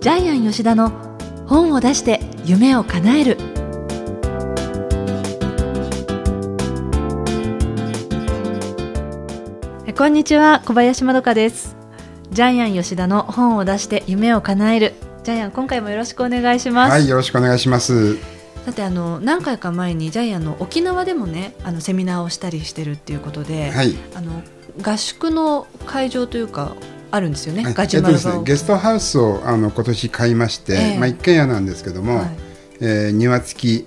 ジャイアン吉田の本を出して夢を叶える。こんにちは小林まどかです。ジャイアン吉田の本を出して夢を叶える。ジャイアン今回もよろしくお願いします。はいよろしくお願いします。さてあの何回か前にジャイアンの沖縄でもねあのセミナーをしたりしてるっていうことで、はい、あの合宿の会場というかあるんですよね。ガジュマルえっとね、ゲストハウスをあの今年買いまして、えー、まあ一軒家なんですけども、はい、えー、庭付き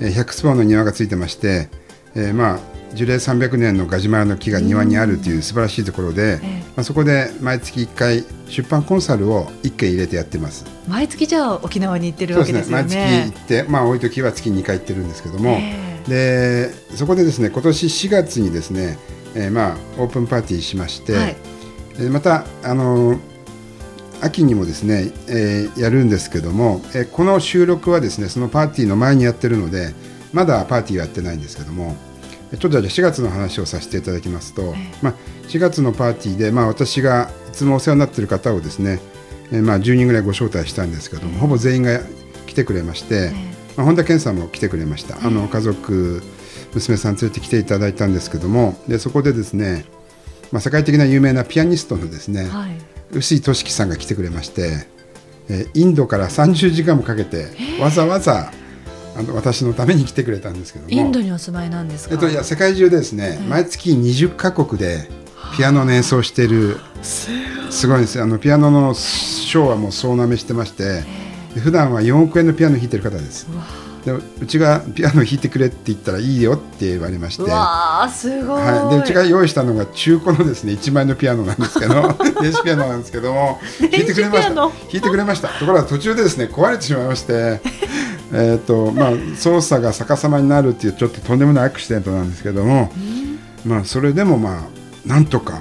100坪の庭がついてまして、えー、まあ樹齢300年のガジュマルの木が庭にあるという素晴らしいところで、えー、まあそこで毎月1回出版コンサルを1件入れてやってます。毎月じゃあ沖縄に行ってるわけですよね。ね毎月行ってまあ多い時は月2回行ってるんですけども、えー、でそこでですね今年4月にですね、えー、まあオープンパーティーしまして。はいまたあの秋にもですね、えー、やるんですけども、えー、この収録はですねそのパーティーの前にやってるのでまだパーティーはやってないんですけどもちょっとじゃあ4月の話をさせていただきますと、えー、まあ、4月のパーティーで、まあ、私がいつもお世話になっている方をですね、えー、まあ、10人ぐらいご招待したんですけども、ほぼ全員が来てくれまして、まあ、本田健さんも来てくれました、あの家族娘さん連れてきていただいたんですけどもでそこでですねまあ、世界的な有名なピアニストのですね、はい、臼井俊樹さんが来てくれまして、えー、インドから30時間もかけてわざわざあの私のために来てくれたんですけども。インドにお住まいなんですか、えっと、いや世界中でですね、毎月20か国でピアノの演奏しているすごい。ですあのピアノの賞はもう総なめしてまして普段は4億円のピアノ弾いてる方です。でうちがピアノ弾いてくれって言ったらいいよって言われまして。わすごい、はい、でうちが用意したのが中古のですね1万円のピアノなんですけど 電子ピアノなんですけども弾いてくれました。弾いてくれました。ところが途中でですね壊れてしまいまして えとまあ、操作が逆さまになるっていうちょっととんでもないアクシデントなんですけども、まあ、それでもまあなんとか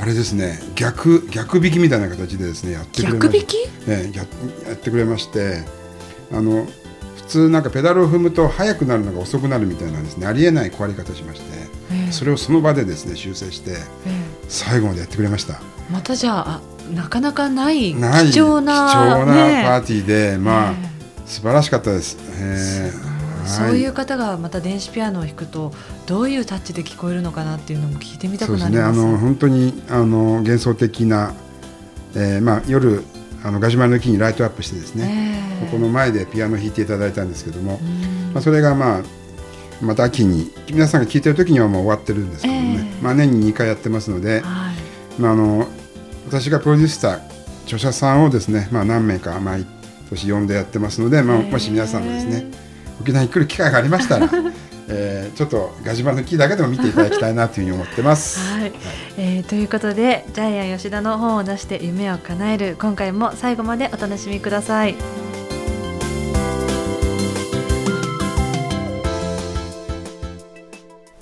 あれですね逆逆引きみたいな形でですねやってくれましね、ややってくれましてあの通なんかペダルを踏むと速くなるのが遅くなるみたいなんですね。ありえない壊れ方しまして、えー、それをその場でですね修正して、えー、最後までやってくれました。またじゃあなかなかない貴重な貴重なパーティーで、ね、まあ、え。ー、素晴らしかったです、えーそうい。う方がまた電子ピアノを弾くとどういうタッチで聞こえるのかなっていうのも聞いてみたくなります、ね、あの本当にあの幻想的な、えーまあ、夜あのガジュマルの木にライトアップしてですね、ここの前でピアノ弾いていただいたんですけども、まあ、それがまあまた秋に皆さんが聴いてる時にはもう終わってるんですけどね、えー、まあ、年に2回やってますので、はい、まあ、あの私がプロデューサー著者さんをですね、まあ、何名か毎年呼んでやってますので、まあ、もし皆さんもですね、沖縄に来る機会がありましたら えー、ちょっとガジュマの木だけでも見ていただきたいなというふうに思ってます。はい、はい、えー、ということでジャイアン吉田の本を出して夢を叶える今回も最後までお楽しみください。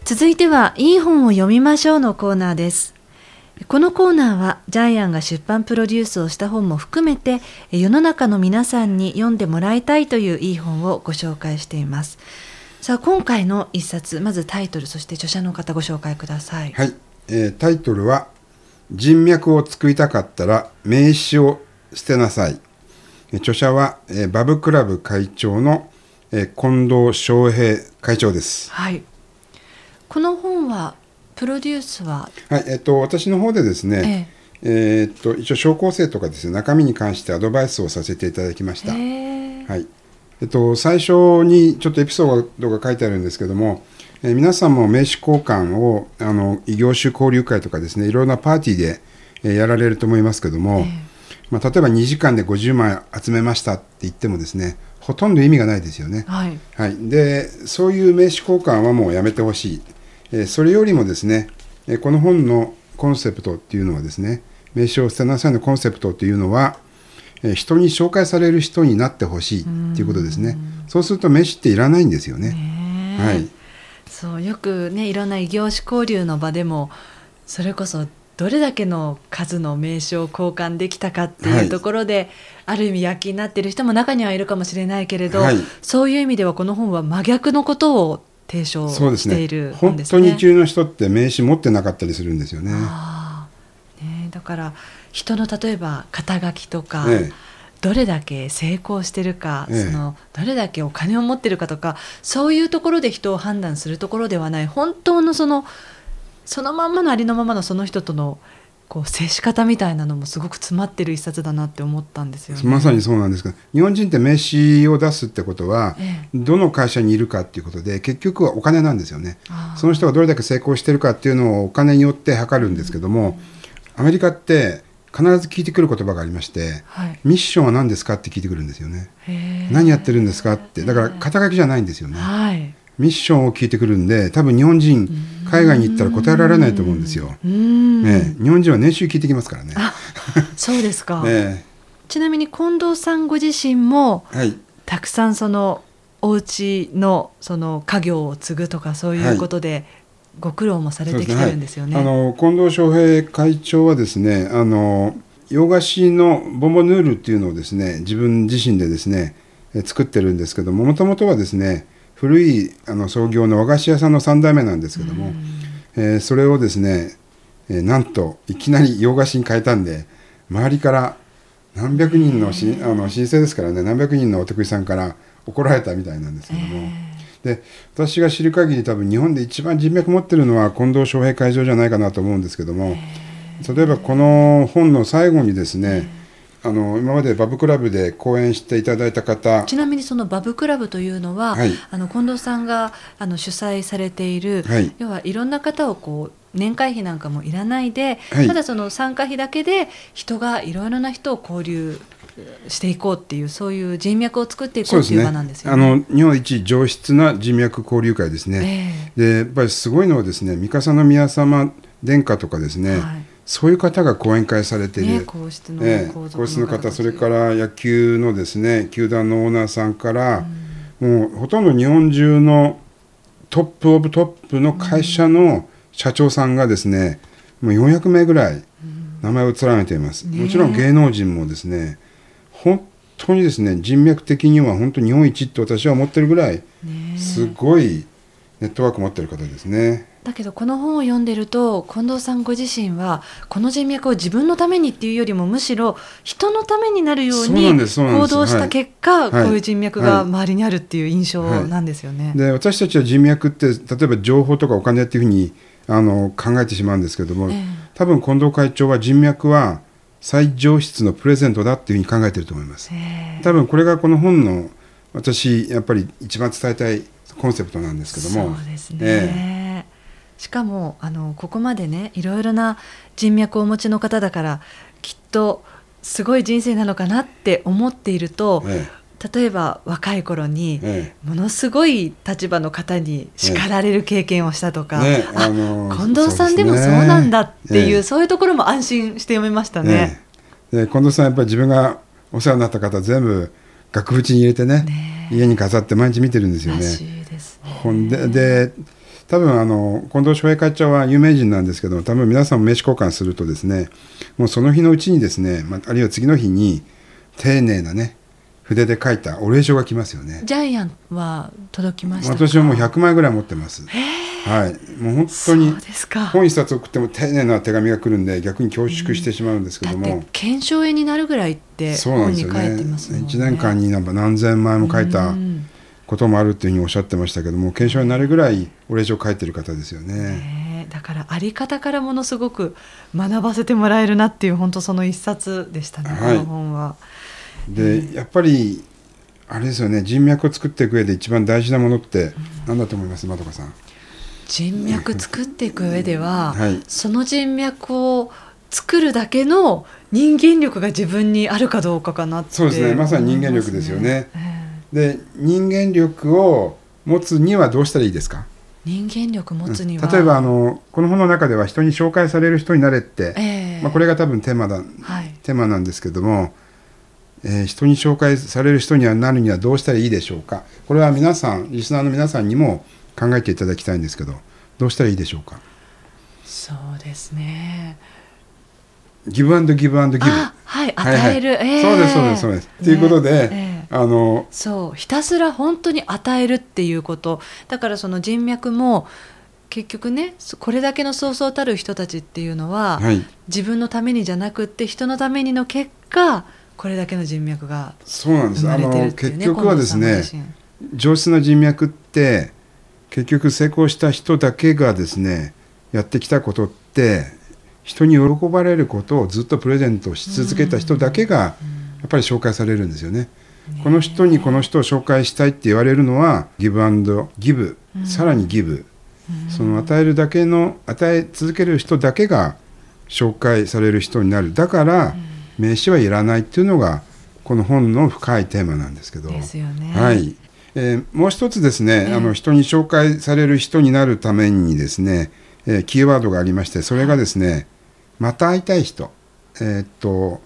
続いてはいい本を読みましょうのコーナーです。このコーナーはジャイアンが出版プロデュースをした本も含めて世の中の皆さんに読んでもらいたいといういい本をご紹介しています。さあ今回の一冊まずタイトルそして著者の方ご紹介ください。はい、えー、タイトルは人脈を作りたかったら名刺を捨てなさい。著者は、えー、バブクラブ会長の、えー、近藤翔平会長です。はい。この本はプロデュースは？はい。えっ、ー、と私の方でですね、えー、えー、っと一応小構成とかですね中身に関してアドバイスをさせていただきました。はいえっと、最初にちょっとエピソードが書いてあるんですけども、えー、皆さんも名刺交換をあの異業種交流会とかですねいろんなパーティーで、えー、やられると思いますけども、えー、まあ、例えば2時間で50枚集めましたって言ってもですねほとんど意味がないですよね。はい、はい、でそういう名刺交換はもうやめてほしい、えー、それよりもですね、えこの本のコンセプトっていうのはですね名刺を捨てなさいのコンセプトっていうのはえ人に紹介される人になってほしいっていうことですね。そうすると飯っていらないんですよね。ねはい。そうよくねいろんな異業種交流の場でもそれこそどれだけの数の名称を交換できたかっていうところで、はい、ある意味躍起になっている人も中にはいるかもしれないけれど、はい、そういう意味ではこの本は真逆のことを提唱している本ですね。本当に中の人って名刺持ってなかったりするんですよね。ねだから人の例えば肩書きとか、ええ、どれだけ成功してるか、ええ。そのどれだけお金を持ってるかとかそういうところで人を判断するところではない。本当のそのそのまんまのありのままのその人とのこう接し方みたいなのもすごく詰まってる一冊だなって思ったんですよね。まさにそうなんですけど日本人って名刺を出すってことは、ええ。どの会社にいるかっていうことで結局はお金なんですよね。その人がどれだけ成功してるかっていうのをお金によって測るんですけども、アメリカって必ず聞いてくる言葉がありましてはい、ミッションは何ですかって聞いてくるんですよね。何やってるんですかって。だから肩書きじゃないんですよね。はい。ミッションを聞いてくるんで多分日本人海外に行ったら答えられないと思うんですよ、ねえ、日本人は年収聞いてきますからね。あそうですか、ねちなみに近藤さんご自身もえはい。たくさんそのお家のその家業を継ぐとかそういうことでご苦労もされてきてるんですよね。はい、あの近藤翔平会長はですねあの洋菓子のボンボヌールっていうのをですね自分自身でですねえ作ってるんですけどももともとはですね古いあの創業の和菓子屋さんの3代目なんですけども、えーそれをですね、えーなんといきなり洋菓子に変えたんで周りから何百人のしあの申請ですからね何百人のお得意さんから怒られたみたいなんですけども。で私が知る限り多分日本で一番人脈持ってるのは近藤翔平会長じゃないかなと思うんですけども例えばこの本の最後にですねあの今までバブクラブで講演していただいた方ちなみにそのバブクラブというのは、はい。あの近藤さんがあの主催されている、はい。要はいろんな方をこう年会費なんかもいらないで、はい。ただその参加費だけで人がいろいろな人を交流していこうっていうそういう人脈を作っていこそうっていう場なんですよあね。の日本一上質な人脈交流会ですね。えでやっぱりすごいのはですね三笠宮様殿下とかですね、はい。そういう方が講演会されている、ね皇室のええ皇族皇室の方それから野球のですね球団のオーナーさんから、もうほとんど日本中のトップオブトップの会社の社長さんがですね、もう400名ぐらい名前を連ねています、もちろん芸能人もですね本当にですね人脈的には本当に日本一って私は思ってるぐらいすごいネットワーク持ってる方ですね。だけどこの本を読んでると近藤さんご自身はこの人脈を自分のためにっていうよりもむしろ人のためになるように行動した結果、はい。こういう人脈が周りにあるっていう印象はいなんですよね。で私たちは人脈って例えば情報とかお金っていうふうにあの考えてしまうんですけども、ええ。多分近藤会長は人脈は最上質のプレゼントだっていうふうに考えてると思います。ええ。多分これがこの本の私やっぱり一番伝えたいコンセプトなんですけども。そうですね、えしかもあのここまでねいろいろな人脈をお持ちの方だからきっとすごい人生なのかなって思っていると、え例えば若い頃にええものすごい立場の方に叱られる経験をしたとか、ねああの近藤さんでもそうなんだっていうそういうところも安心して読めましたね。えで近藤さんやっぱり自分がお世話になった方全部額縁に入れてねね家に飾って毎日見てるんですよらしね。いですね。ほんでで多分あの近藤翔平会長は有名人なんですけど多分皆さんも名刺交換するとですねもうその日のうちにですね、まあ、あるいは次の日に丁寧なね筆で書いたお礼状が来ますよね。ジャイアンは届きましたか？私はもう100枚ぐらい持ってます。はい、もう本当に。本一冊送っても丁寧な手紙が来るんで逆に恐縮してしまうんですけどもて、検証絵になるぐらいってそうなん本に書ですよねいてますもんね。1年間になんか何千枚も書いたうんこともあるっていうふうにおっしゃってましたけども検証になるぐらいお礼状書いてる方ですよね。だからあり方からものすごく学ばせてもらえるなっていう本当その一冊でしたね、はいこの本は。でやっぱりあれですよね人脈を作っていく上で一番大事なものって何だと思いますまどかさん？人脈作っていく上では、はい。その人脈を作るだけの人間力が自分にあるかどうかかなってそうですねまさに人間力ですよね。で人間力を持つにはどうしたらいいですか？えー人間力持つには、例えばあのこの本の中では人に紹介される人になれって、ええ。まあ、これが多分テーマだはい。テーマなんですけども、えー人に紹介される人にはなるにはどうしたらいいでしょうか。これは皆さんリスナーの皆さんにも考えていただきたいんですけどどうしたらいいでしょうか。そうですね。ギブアンドギブアンドギブ。あはいはいはい。与える、ええそうですそうですそうです。ということでねええあのそうひたすら本当に与えるっていうこと。だからその人脈も結局ねそこれだけのそうそうたる人たちっていうのは、はい。自分のためにじゃなくって人のためにの結果これだけの人脈がそうなんです、あのれてるっていうね結局はですね上質な人脈って結局成功した人だけがですねやってきたことって人に喜ばれることをずっとプレゼントし続けた人だけがやっぱり紹介されるんですよね。この人にこの人を紹介したいって言われるのはギブアンドギブ、さらにギブ、その与えるだけの与え続ける人だけが紹介される人になる。だから名刺はいらないっていうのがこの本の深いテーマなんですけど。ですよね。はい。えーもう一つですね、あの人に紹介される人になるためにですね、えーキーワードがありましてそれがですね、また会いたい人。えーっと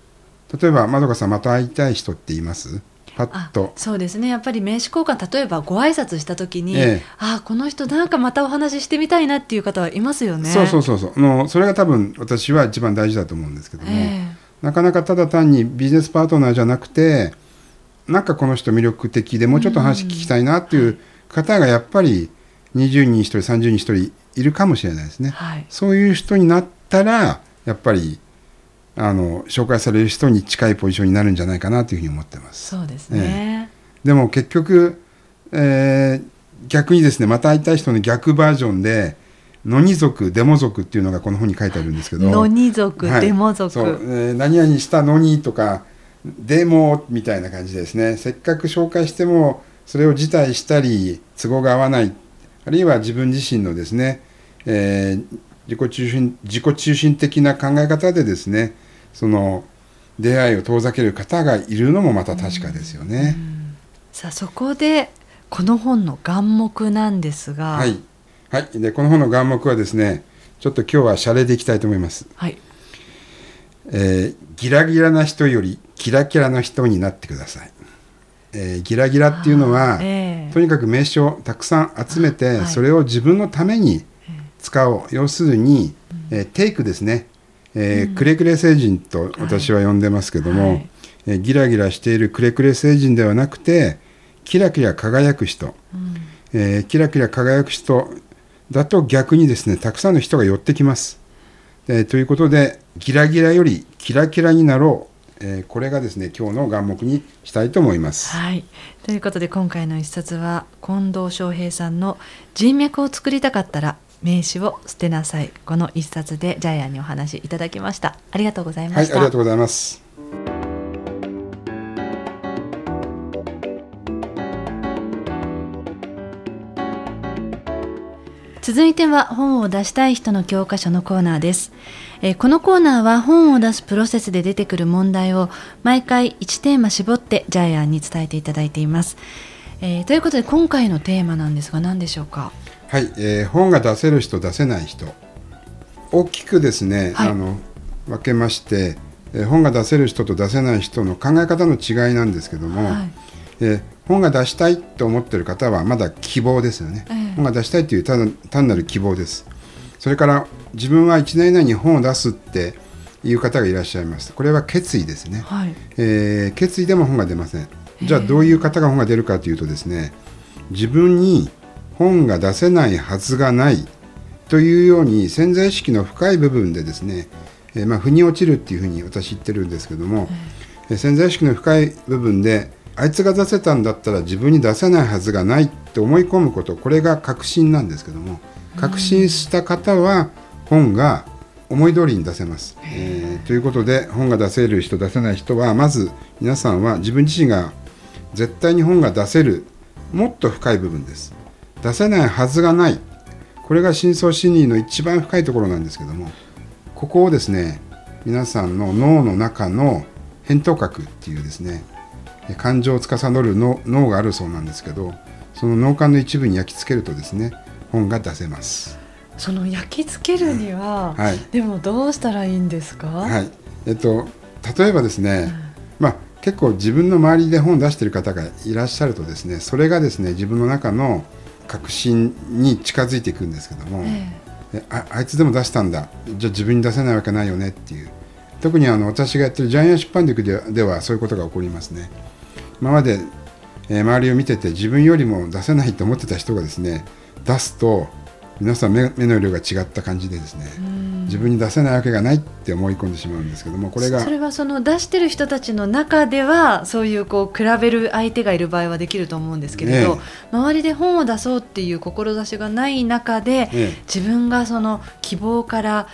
例えばまどかさんまた会いたい人って言います？パッあとそうですね。やっぱり名刺交換例えばご挨拶した時に、ええ。あこの人なんかまたお話ししてみたいなっていう方はいますよね。そうそうそうそう。あのそれが多分私は一番大事だと思うんですけども、えなかなかただ単にビジネスパートナーじゃなくてなんかこの人魅力的でもうちょっと話聞きたいなっていう方がやっぱり20人に1人30人に1人いるかもしれないですね。えはいそういう人になったらやっぱりあの紹介される人に近いポジションになるんじゃないかなというふうに思ってます。そうですね。でも結局、えー逆にですねまた会いたい人の逆バージョンでノニ族デモ族っていうのがこの本に書いてあるんですけど。ノニ族、はい。デモ族、そう、えー何々したのにとかデモみたいな感じですね。せっかく紹介してもそれを辞退したり都合が合わない。あるいは自分自身のですね、えー自己中心自己中心的な考え方でですねその出会いを遠ざける方がいるのもまた確かですよね。さあそこでこの本の眼目なんですが、はい、はい、でこの本の眼目はですねちょっと今日はシャレでいきたいと思います。はい、えーギラギラな人よりキラキラな人になってください。えーギラギラっていうのは、ええ。とにかく名刺をたくさん集めて、はい。それを自分のために使おう。要するに、えーテイクですね、えーくれくれ星人と私は呼んでますけども、はい。えーギラギラしているくれくれ星人ではなくてキラキラ輝く人、えーキラキラ輝く人だと逆にですねたくさんの人が寄ってきます。えーということでギラギラよりキラキラになろう、えーこれがですね今日の眼目にしたいと思います。はい、ということで今回の一冊は近藤翔平さんの「人脈を作りたかったら名刺を捨てなさい」この一冊でジャイアンにお話いただきましたありがとうございまはい、あした、りがとうございます。続いては本を出したい人の教科書のコーナーです、えーこのコーナーは本を出すプロセスで出てくる問題を毎回1テーマ絞ってジャイアンに伝えていただいています、えーということで今回のテーマなんですが何でしょうか？はい、えー本が出せる人出せない人。大きくですね、はい。あの分けまして、えー本が出せる人と出せない人の考え方の違いなんですけども、はい。えー本が出したいと思っている方はまだ希望ですよね、ええ。本が出したいという単な単なる希望です。それから自分は1年以内に本を出すっていう方がいらっしゃいます。これは決意ですね、はい。えー決意でも本が出ません。じゃあどういう方が本が出るかというとですね自分に本が出せないはずがないというように潜在意識の深い部分でですね、えーまあ、腑に落ちるっていうふうに私言ってるんですけども、えー潜在意識の深い部分であいつが出せたんだったら自分に出せないはずがないって思い込むことこれが確信なんですけども確信した方は本が思い通りに出せます。えーということで本が出せる人出せない人はまず皆さんは自分自身が絶対に本が出せるもっと深い部分です。出せないはずがないこれが深層心理の一番深いところなんですけどもここをですね皆さんの脳の中の扁桃核っていうですねえ感情を司る脳脳があるそうなんですけどその脳幹の一部に焼き付けるとですね本が出せます。その焼き付けるには、はい。でもどうしたらいいんですか、はい。えっと、例えばですね、まあ、結構自分の周りで本を出している方がいらっしゃるとですねそれがですね自分の中の確信に近づいていくんですけども、え。えああいつでも出したんだ。じゃあ自分に出せないわけないよねっていう特にあの私がやってるジャイアン出版塾ではではそういうことが起こりますね。今まで、えー周りを見てて自分よりも出せないと思ってた人がですね出すと皆さん目目の色が違った感じでですね自分に出せないわけがないって思い込んでしまうんですけどもこれがそれはその出してる人たちの中ではそういうこう比べる相手がいる場合はできると思うんですけれど、周りで本を出そうっていう志がない中で、自分がその希望から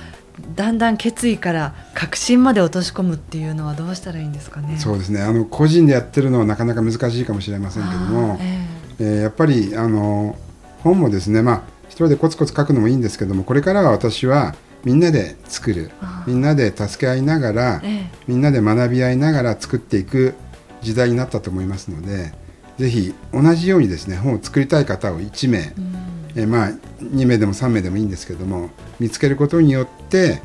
だんだん決意から確信まで落とし込むっていうのはどうしたらいいんですかね。そうですね。あの個人でやってるのはなかなか難しいかもしれませんけども、えー、えー、やっぱりあの本もですね、まあ一人でコツコツ書くのもいいんですけども、これからは私はみんなで作る、みんなで助け合いながら、えー、みんなで学び合いながら作っていく時代になったと思いますので、ぜひ同じようにですね本を作りたい方を1名。うんえまあ、2名でも3名でもいいんですけども見つけることによって、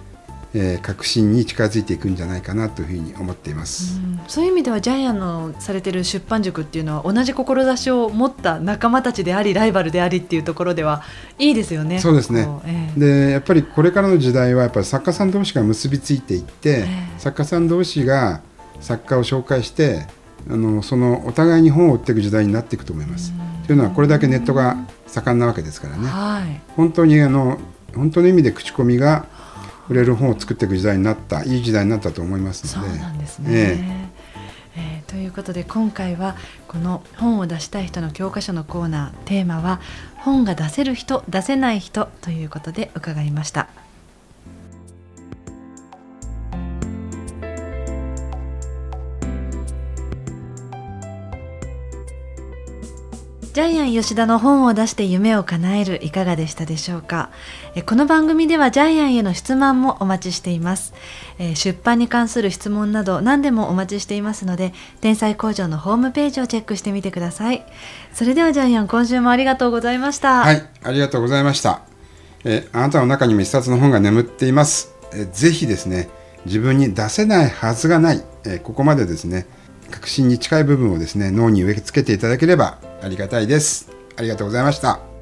えー、確信に近づいていくんじゃないかなというふうに思っています、うん、そういう意味ではジャイアンのされてる出版塾っていうのは同じ志を持った仲間たちでありライバルでありっていうところではいいですよね。そうですね、えー、でやっぱりこれからの時代はやっぱり作家さん同士が結びついていって、えー、作家さん同士が作家を紹介してあのそのお互いに本を売っていく時代になっていくと思います。というのはこれだけネットが盛んなわけですからね、はい、本当にあの本当の意味で口コミが売れる本を作っていく時代になったいい時代になったと思いますので。そうなんですね、ええー、ということで今回はこの本を出したい人の教科書のコーナーテーマは本が出せる人出せない人ということで伺いました。ジャイアン吉田の本を出して夢を叶えるいかがでしたでしょうか？この番組ではジャイアンへの質問もお待ちしています。出版に関する質問など何でもお待ちしていますので天才工場のホームページをチェックしてみてください。それではジャイアン今週もありがとうございました。はいありがとうございました。えあなたの中にも一冊の本が眠っています。えぜひですね自分に出せないはずがない。えここまでですね確信に近い部分をですね脳に植え付けていただければありがたいです。ありがとうございました。